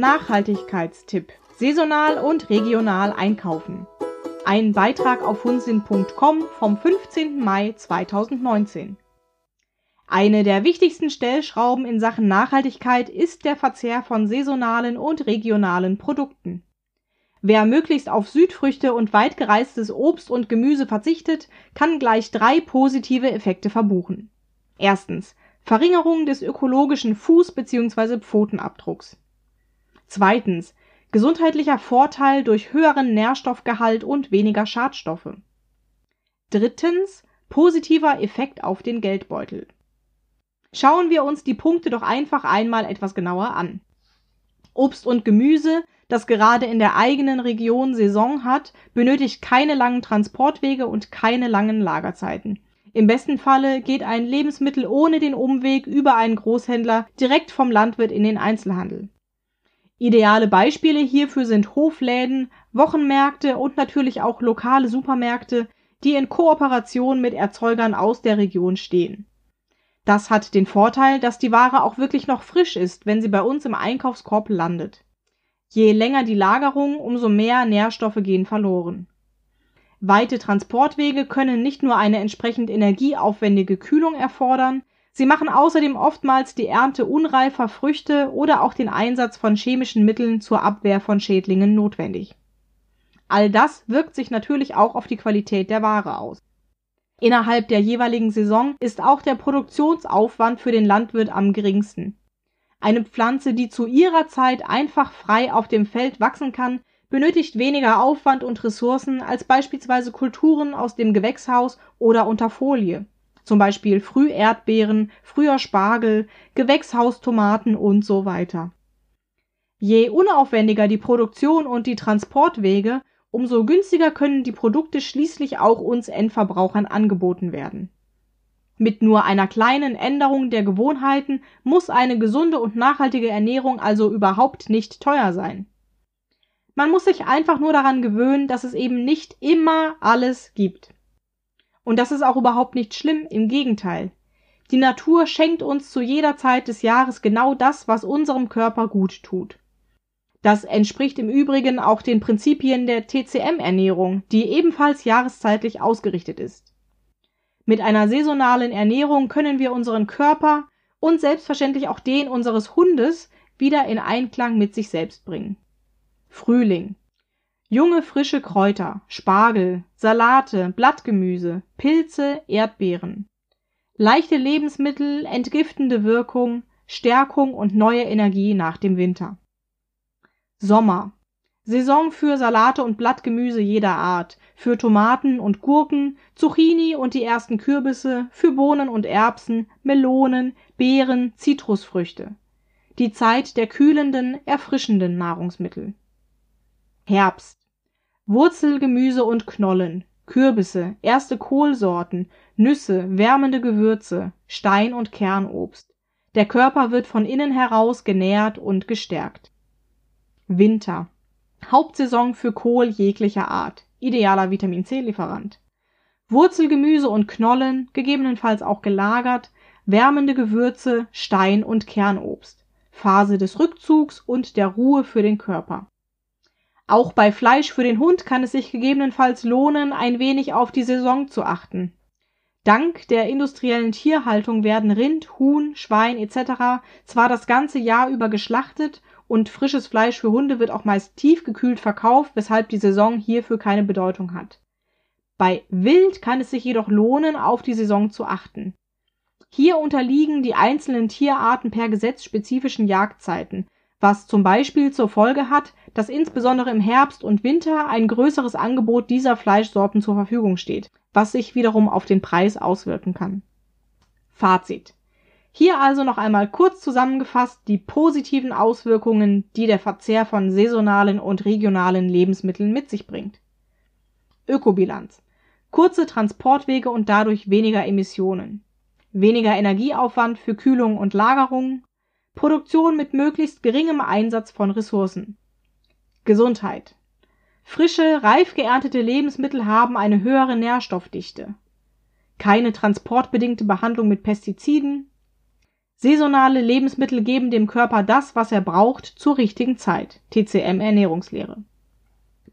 Nachhaltigkeitstipp. Saisonal und regional einkaufen. Ein Beitrag auf hunsin.com vom 15. Mai 2019. Eine der wichtigsten Stellschrauben in Sachen Nachhaltigkeit ist der Verzehr von saisonalen und regionalen Produkten. Wer möglichst auf Südfrüchte und weit gereistes Obst und Gemüse verzichtet, kann gleich drei positive Effekte verbuchen. Erstens Verringerung des ökologischen Fuß bzw. Pfotenabdrucks. Zweitens gesundheitlicher Vorteil durch höheren Nährstoffgehalt und weniger Schadstoffe. Drittens positiver Effekt auf den Geldbeutel. Schauen wir uns die Punkte doch einfach einmal etwas genauer an. Obst und Gemüse das gerade in der eigenen Region Saison hat, benötigt keine langen Transportwege und keine langen Lagerzeiten. Im besten Falle geht ein Lebensmittel ohne den Umweg über einen Großhändler direkt vom Landwirt in den Einzelhandel. Ideale Beispiele hierfür sind Hofläden, Wochenmärkte und natürlich auch lokale Supermärkte, die in Kooperation mit Erzeugern aus der Region stehen. Das hat den Vorteil, dass die Ware auch wirklich noch frisch ist, wenn sie bei uns im Einkaufskorb landet. Je länger die Lagerung, umso mehr Nährstoffe gehen verloren. Weite Transportwege können nicht nur eine entsprechend energieaufwendige Kühlung erfordern, sie machen außerdem oftmals die Ernte unreifer Früchte oder auch den Einsatz von chemischen Mitteln zur Abwehr von Schädlingen notwendig. All das wirkt sich natürlich auch auf die Qualität der Ware aus. Innerhalb der jeweiligen Saison ist auch der Produktionsaufwand für den Landwirt am geringsten eine Pflanze, die zu ihrer Zeit einfach frei auf dem Feld wachsen kann, benötigt weniger Aufwand und Ressourcen als beispielsweise Kulturen aus dem Gewächshaus oder unter Folie, zum Beispiel Früherdbeeren, früher Spargel, Gewächshaustomaten und so weiter. Je unaufwendiger die Produktion und die Transportwege, umso günstiger können die Produkte schließlich auch uns Endverbrauchern angeboten werden mit nur einer kleinen Änderung der Gewohnheiten muss eine gesunde und nachhaltige Ernährung also überhaupt nicht teuer sein. Man muss sich einfach nur daran gewöhnen, dass es eben nicht immer alles gibt. Und das ist auch überhaupt nicht schlimm, im Gegenteil. Die Natur schenkt uns zu jeder Zeit des Jahres genau das, was unserem Körper gut tut. Das entspricht im Übrigen auch den Prinzipien der TCM-Ernährung, die ebenfalls jahreszeitlich ausgerichtet ist. Mit einer saisonalen Ernährung können wir unseren Körper und selbstverständlich auch den unseres Hundes wieder in Einklang mit sich selbst bringen. Frühling. Junge frische Kräuter, Spargel, Salate, Blattgemüse, Pilze, Erdbeeren. Leichte Lebensmittel, entgiftende Wirkung, Stärkung und neue Energie nach dem Winter. Sommer. Saison für Salate und Blattgemüse jeder Art, für Tomaten und Gurken, Zucchini und die ersten Kürbisse, für Bohnen und Erbsen, Melonen, Beeren, Zitrusfrüchte. Die Zeit der kühlenden, erfrischenden Nahrungsmittel. Herbst. Wurzelgemüse und Knollen, Kürbisse, erste Kohlsorten, Nüsse, wärmende Gewürze, Stein- und Kernobst. Der Körper wird von innen heraus genährt und gestärkt. Winter. Hauptsaison für Kohl jeglicher Art, idealer Vitamin-C-Lieferant. Wurzelgemüse und Knollen, gegebenenfalls auch gelagert, wärmende Gewürze, Stein- und Kernobst. Phase des Rückzugs und der Ruhe für den Körper. Auch bei Fleisch für den Hund kann es sich gegebenenfalls lohnen, ein wenig auf die Saison zu achten. Dank der industriellen Tierhaltung werden Rind, Huhn, Schwein etc. zwar das ganze Jahr über geschlachtet und frisches Fleisch für Hunde wird auch meist tiefgekühlt verkauft, weshalb die Saison hierfür keine Bedeutung hat. Bei Wild kann es sich jedoch lohnen, auf die Saison zu achten. Hier unterliegen die einzelnen Tierarten per Gesetz spezifischen Jagdzeiten, was zum Beispiel zur Folge hat, dass insbesondere im Herbst und Winter ein größeres Angebot dieser Fleischsorten zur Verfügung steht, was sich wiederum auf den Preis auswirken kann. Fazit hier also noch einmal kurz zusammengefasst die positiven Auswirkungen, die der Verzehr von saisonalen und regionalen Lebensmitteln mit sich bringt. Ökobilanz. Kurze Transportwege und dadurch weniger Emissionen. Weniger Energieaufwand für Kühlung und Lagerung. Produktion mit möglichst geringem Einsatz von Ressourcen. Gesundheit. Frische, reif geerntete Lebensmittel haben eine höhere Nährstoffdichte. Keine transportbedingte Behandlung mit Pestiziden, Saisonale Lebensmittel geben dem Körper das, was er braucht, zur richtigen Zeit. TCM Ernährungslehre.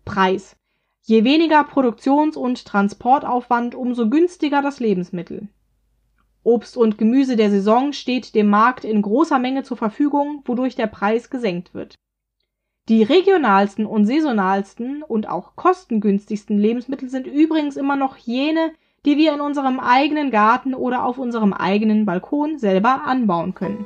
Preis. Je weniger Produktions- und Transportaufwand, umso günstiger das Lebensmittel. Obst und Gemüse der Saison steht dem Markt in großer Menge zur Verfügung, wodurch der Preis gesenkt wird. Die regionalsten und saisonalsten und auch kostengünstigsten Lebensmittel sind übrigens immer noch jene, die wir in unserem eigenen Garten oder auf unserem eigenen Balkon selber anbauen können